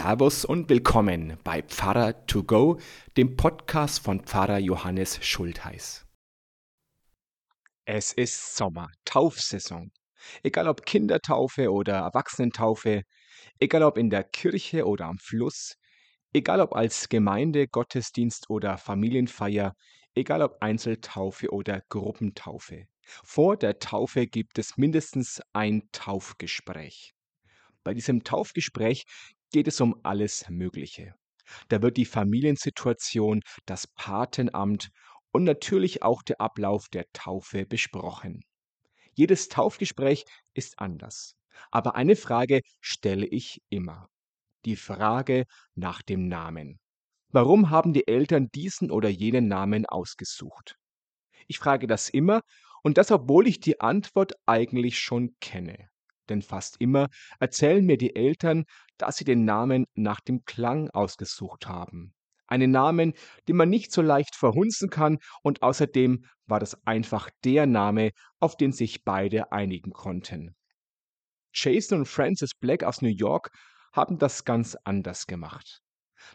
Servus und willkommen bei Pfarrer to go, dem Podcast von Pfarrer Johannes Schultheiß. Es ist Sommer, Taufsaison. Egal ob Kindertaufe oder Erwachsenentaufe, egal ob in der Kirche oder am Fluss, egal ob als Gemeinde, Gottesdienst oder Familienfeier, egal ob Einzeltaufe oder Gruppentaufe. Vor der Taufe gibt es mindestens ein Taufgespräch. Bei diesem Taufgespräch geht es um alles Mögliche. Da wird die Familiensituation, das Patenamt und natürlich auch der Ablauf der Taufe besprochen. Jedes Taufgespräch ist anders. Aber eine Frage stelle ich immer. Die Frage nach dem Namen. Warum haben die Eltern diesen oder jenen Namen ausgesucht? Ich frage das immer und das, obwohl ich die Antwort eigentlich schon kenne. Denn fast immer erzählen mir die Eltern, dass sie den Namen nach dem Klang ausgesucht haben. Einen Namen, den man nicht so leicht verhunzen kann und außerdem war das einfach der Name, auf den sich beide einigen konnten. Jason und Francis Black aus New York haben das ganz anders gemacht.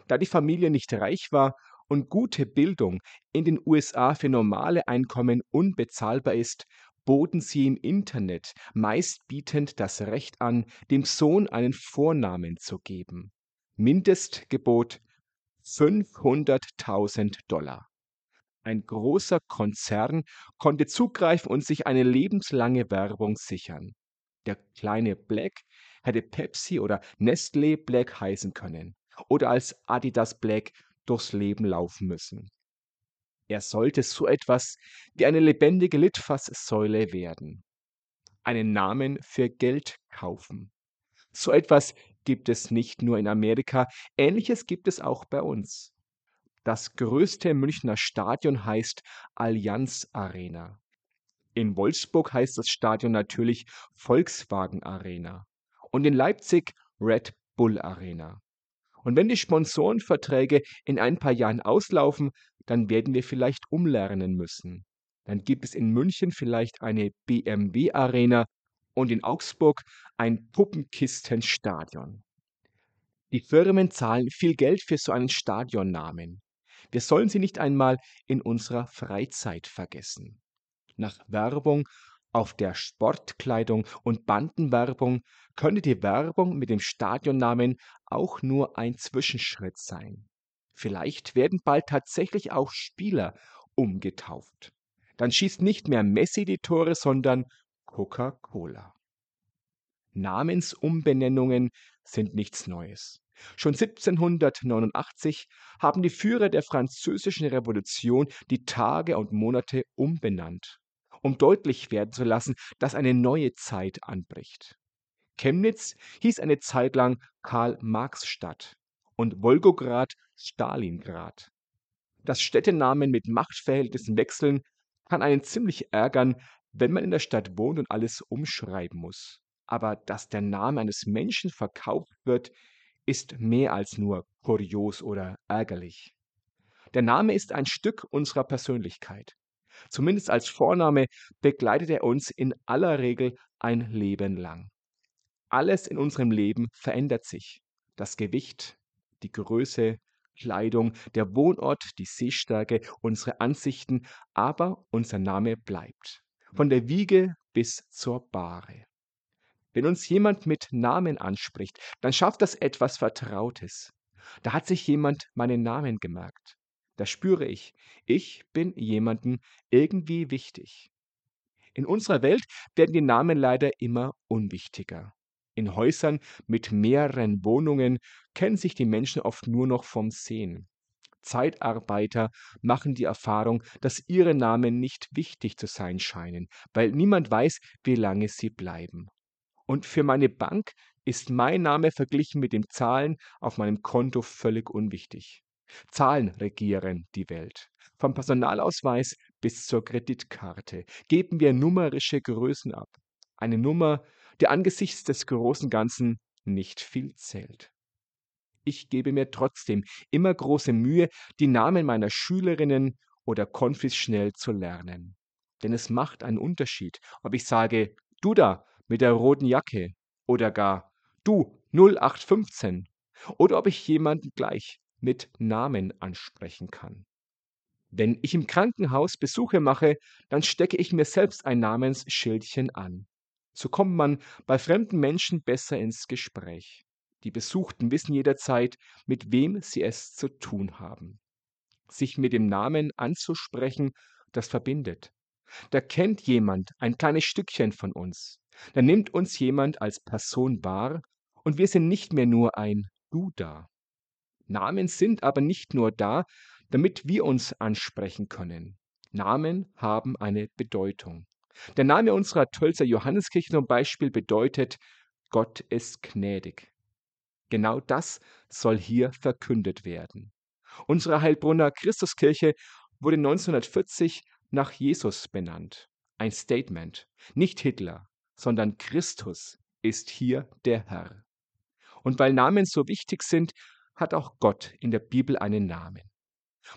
Da die Familie nicht reich war und gute Bildung in den USA für normale Einkommen unbezahlbar ist, boten sie im Internet meistbietend das Recht an, dem Sohn einen Vornamen zu geben. Mindestgebot 500.000 Dollar. Ein großer Konzern konnte zugreifen und sich eine lebenslange Werbung sichern. Der kleine Black hätte Pepsi oder Nestlé Black heißen können oder als Adidas Black durchs Leben laufen müssen. Er sollte so etwas wie eine lebendige Litfaßsäule werden. Einen Namen für Geld kaufen. So etwas gibt es nicht nur in Amerika, ähnliches gibt es auch bei uns. Das größte Münchner Stadion heißt Allianz Arena. In Wolfsburg heißt das Stadion natürlich Volkswagen Arena und in Leipzig Red Bull Arena. Und wenn die Sponsorenverträge in ein paar Jahren auslaufen, dann werden wir vielleicht umlernen müssen. Dann gibt es in München vielleicht eine BMW Arena und in Augsburg ein Puppenkistenstadion. Die Firmen zahlen viel Geld für so einen Stadionnamen. Wir sollen sie nicht einmal in unserer Freizeit vergessen. Nach Werbung auf der Sportkleidung und Bandenwerbung könnte die Werbung mit dem Stadionnamen auch nur ein Zwischenschritt sein. Vielleicht werden bald tatsächlich auch Spieler umgetauft. Dann schießt nicht mehr Messi die Tore, sondern Coca-Cola. Namensumbenennungen sind nichts Neues. Schon 1789 haben die Führer der französischen Revolution die Tage und Monate umbenannt, um deutlich werden zu lassen, dass eine neue Zeit anbricht. Chemnitz hieß eine Zeit lang Karl-Marx-Stadt und Wolgograd Stalingrad. Dass Städtenamen mit Machtverhältnissen wechseln, kann einen ziemlich ärgern, wenn man in der Stadt wohnt und alles umschreiben muss. Aber dass der Name eines Menschen verkauft wird, ist mehr als nur kurios oder ärgerlich. Der Name ist ein Stück unserer Persönlichkeit. Zumindest als Vorname begleitet er uns in aller Regel ein Leben lang. Alles in unserem Leben verändert sich. Das Gewicht, die Größe, Kleidung, der Wohnort, die Sehstärke, unsere Ansichten, aber unser Name bleibt. Von der Wiege bis zur Bahre. Wenn uns jemand mit Namen anspricht, dann schafft das etwas Vertrautes. Da hat sich jemand meinen Namen gemerkt. Da spüre ich, ich bin jemanden irgendwie wichtig. In unserer Welt werden die Namen leider immer unwichtiger. In Häusern mit mehreren Wohnungen kennen sich die Menschen oft nur noch vom Sehen. Zeitarbeiter machen die Erfahrung, dass ihre Namen nicht wichtig zu sein scheinen, weil niemand weiß, wie lange sie bleiben. Und für meine Bank ist mein Name verglichen mit den Zahlen auf meinem Konto völlig unwichtig. Zahlen regieren die Welt. Vom Personalausweis bis zur Kreditkarte geben wir numerische Größen ab. Eine Nummer der angesichts des großen Ganzen nicht viel zählt. Ich gebe mir trotzdem immer große Mühe, die Namen meiner Schülerinnen oder Konfis schnell zu lernen. Denn es macht einen Unterschied, ob ich sage, du da mit der roten Jacke oder gar du 0815. oder ob ich jemanden gleich mit Namen ansprechen kann. Wenn ich im Krankenhaus Besuche mache, dann stecke ich mir selbst ein Namensschildchen an. So kommt man bei fremden Menschen besser ins Gespräch. Die Besuchten wissen jederzeit, mit wem sie es zu tun haben. Sich mit dem Namen anzusprechen, das verbindet. Da kennt jemand ein kleines Stückchen von uns. Da nimmt uns jemand als Person wahr und wir sind nicht mehr nur ein Du da. Namen sind aber nicht nur da, damit wir uns ansprechen können. Namen haben eine Bedeutung. Der Name unserer Tölzer Johanneskirche zum Beispiel bedeutet, Gott ist gnädig. Genau das soll hier verkündet werden. Unsere Heilbrunner Christuskirche wurde 1940 nach Jesus benannt. Ein Statement. Nicht Hitler, sondern Christus ist hier der Herr. Und weil Namen so wichtig sind, hat auch Gott in der Bibel einen Namen.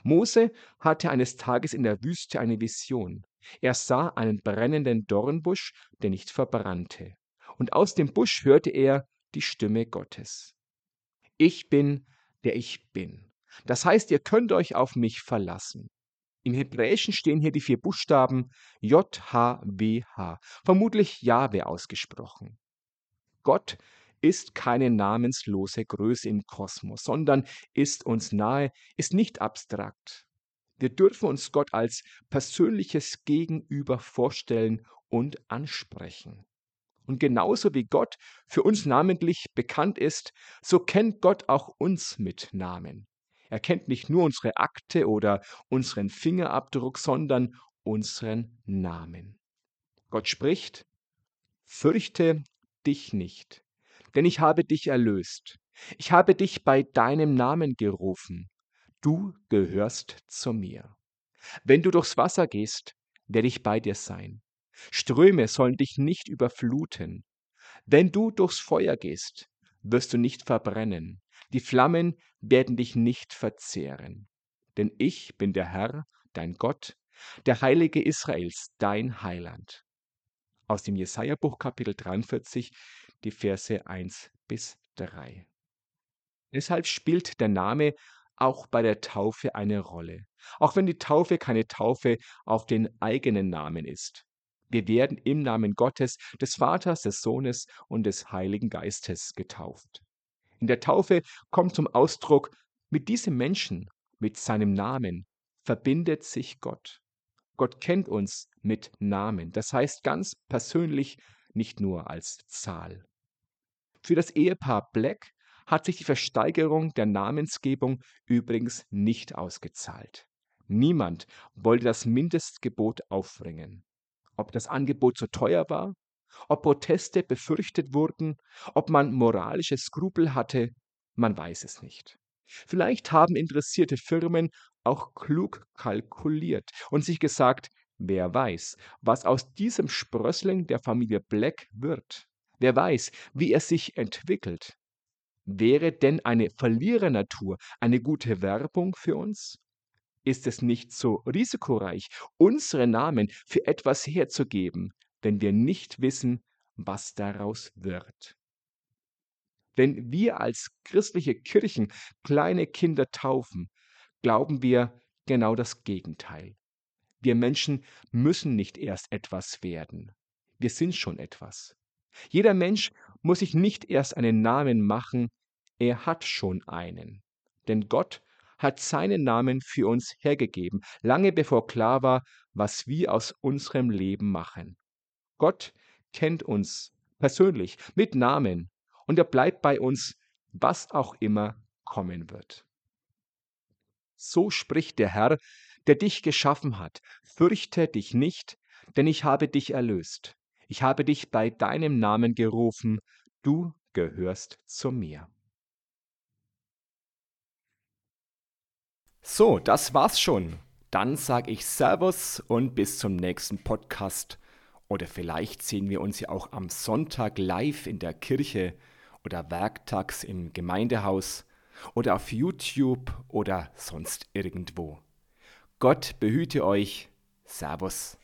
Mose hatte eines Tages in der Wüste eine Vision. Er sah einen brennenden Dornbusch, der nicht verbrannte. Und aus dem Busch hörte er die Stimme Gottes. Ich bin, der ich bin. Das heißt, ihr könnt euch auf mich verlassen. Im Hebräischen stehen hier die vier Buchstaben J-H-W-H, vermutlich Jahwe ausgesprochen. Gott ist keine namenslose Größe im Kosmos, sondern ist uns nahe, ist nicht abstrakt. Wir dürfen uns Gott als persönliches Gegenüber vorstellen und ansprechen. Und genauso wie Gott für uns namentlich bekannt ist, so kennt Gott auch uns mit Namen. Er kennt nicht nur unsere Akte oder unseren Fingerabdruck, sondern unseren Namen. Gott spricht, fürchte dich nicht, denn ich habe dich erlöst. Ich habe dich bei deinem Namen gerufen. Du gehörst zu mir. Wenn du durchs Wasser gehst, werde ich bei dir sein. Ströme sollen dich nicht überfluten. Wenn du durchs Feuer gehst, wirst du nicht verbrennen. Die Flammen werden dich nicht verzehren. Denn ich bin der Herr, dein Gott, der Heilige Israels, dein Heiland. Aus dem Jesaja-Buch Kapitel 43 die Verse 1 bis 3. Deshalb spielt der Name auch bei der Taufe eine Rolle, auch wenn die Taufe keine Taufe auf den eigenen Namen ist. Wir werden im Namen Gottes, des Vaters, des Sohnes und des Heiligen Geistes getauft. In der Taufe kommt zum Ausdruck, mit diesem Menschen, mit seinem Namen, verbindet sich Gott. Gott kennt uns mit Namen, das heißt ganz persönlich, nicht nur als Zahl. Für das Ehepaar Black hat sich die Versteigerung der Namensgebung übrigens nicht ausgezahlt. Niemand wollte das Mindestgebot aufbringen. Ob das Angebot zu teuer war, ob Proteste befürchtet wurden, ob man moralische Skrupel hatte, man weiß es nicht. Vielleicht haben interessierte Firmen auch klug kalkuliert und sich gesagt, wer weiß, was aus diesem Sprössling der Familie Black wird. Wer weiß, wie er sich entwickelt. Wäre denn eine Verlierernatur eine gute Werbung für uns? Ist es nicht so risikoreich, unsere Namen für etwas herzugeben, wenn wir nicht wissen, was daraus wird? Wenn wir als christliche Kirchen kleine Kinder taufen, glauben wir genau das Gegenteil. Wir Menschen müssen nicht erst etwas werden. Wir sind schon etwas. Jeder Mensch muss sich nicht erst einen Namen machen, er hat schon einen. Denn Gott hat seinen Namen für uns hergegeben, lange bevor klar war, was wir aus unserem Leben machen. Gott kennt uns persönlich mit Namen und er bleibt bei uns, was auch immer kommen wird. So spricht der Herr, der dich geschaffen hat. Fürchte dich nicht, denn ich habe dich erlöst. Ich habe dich bei deinem Namen gerufen, du gehörst zu mir. So, das war's schon. Dann sage ich Servus und bis zum nächsten Podcast. Oder vielleicht sehen wir uns ja auch am Sonntag live in der Kirche oder werktags im Gemeindehaus oder auf YouTube oder sonst irgendwo. Gott behüte euch. Servus.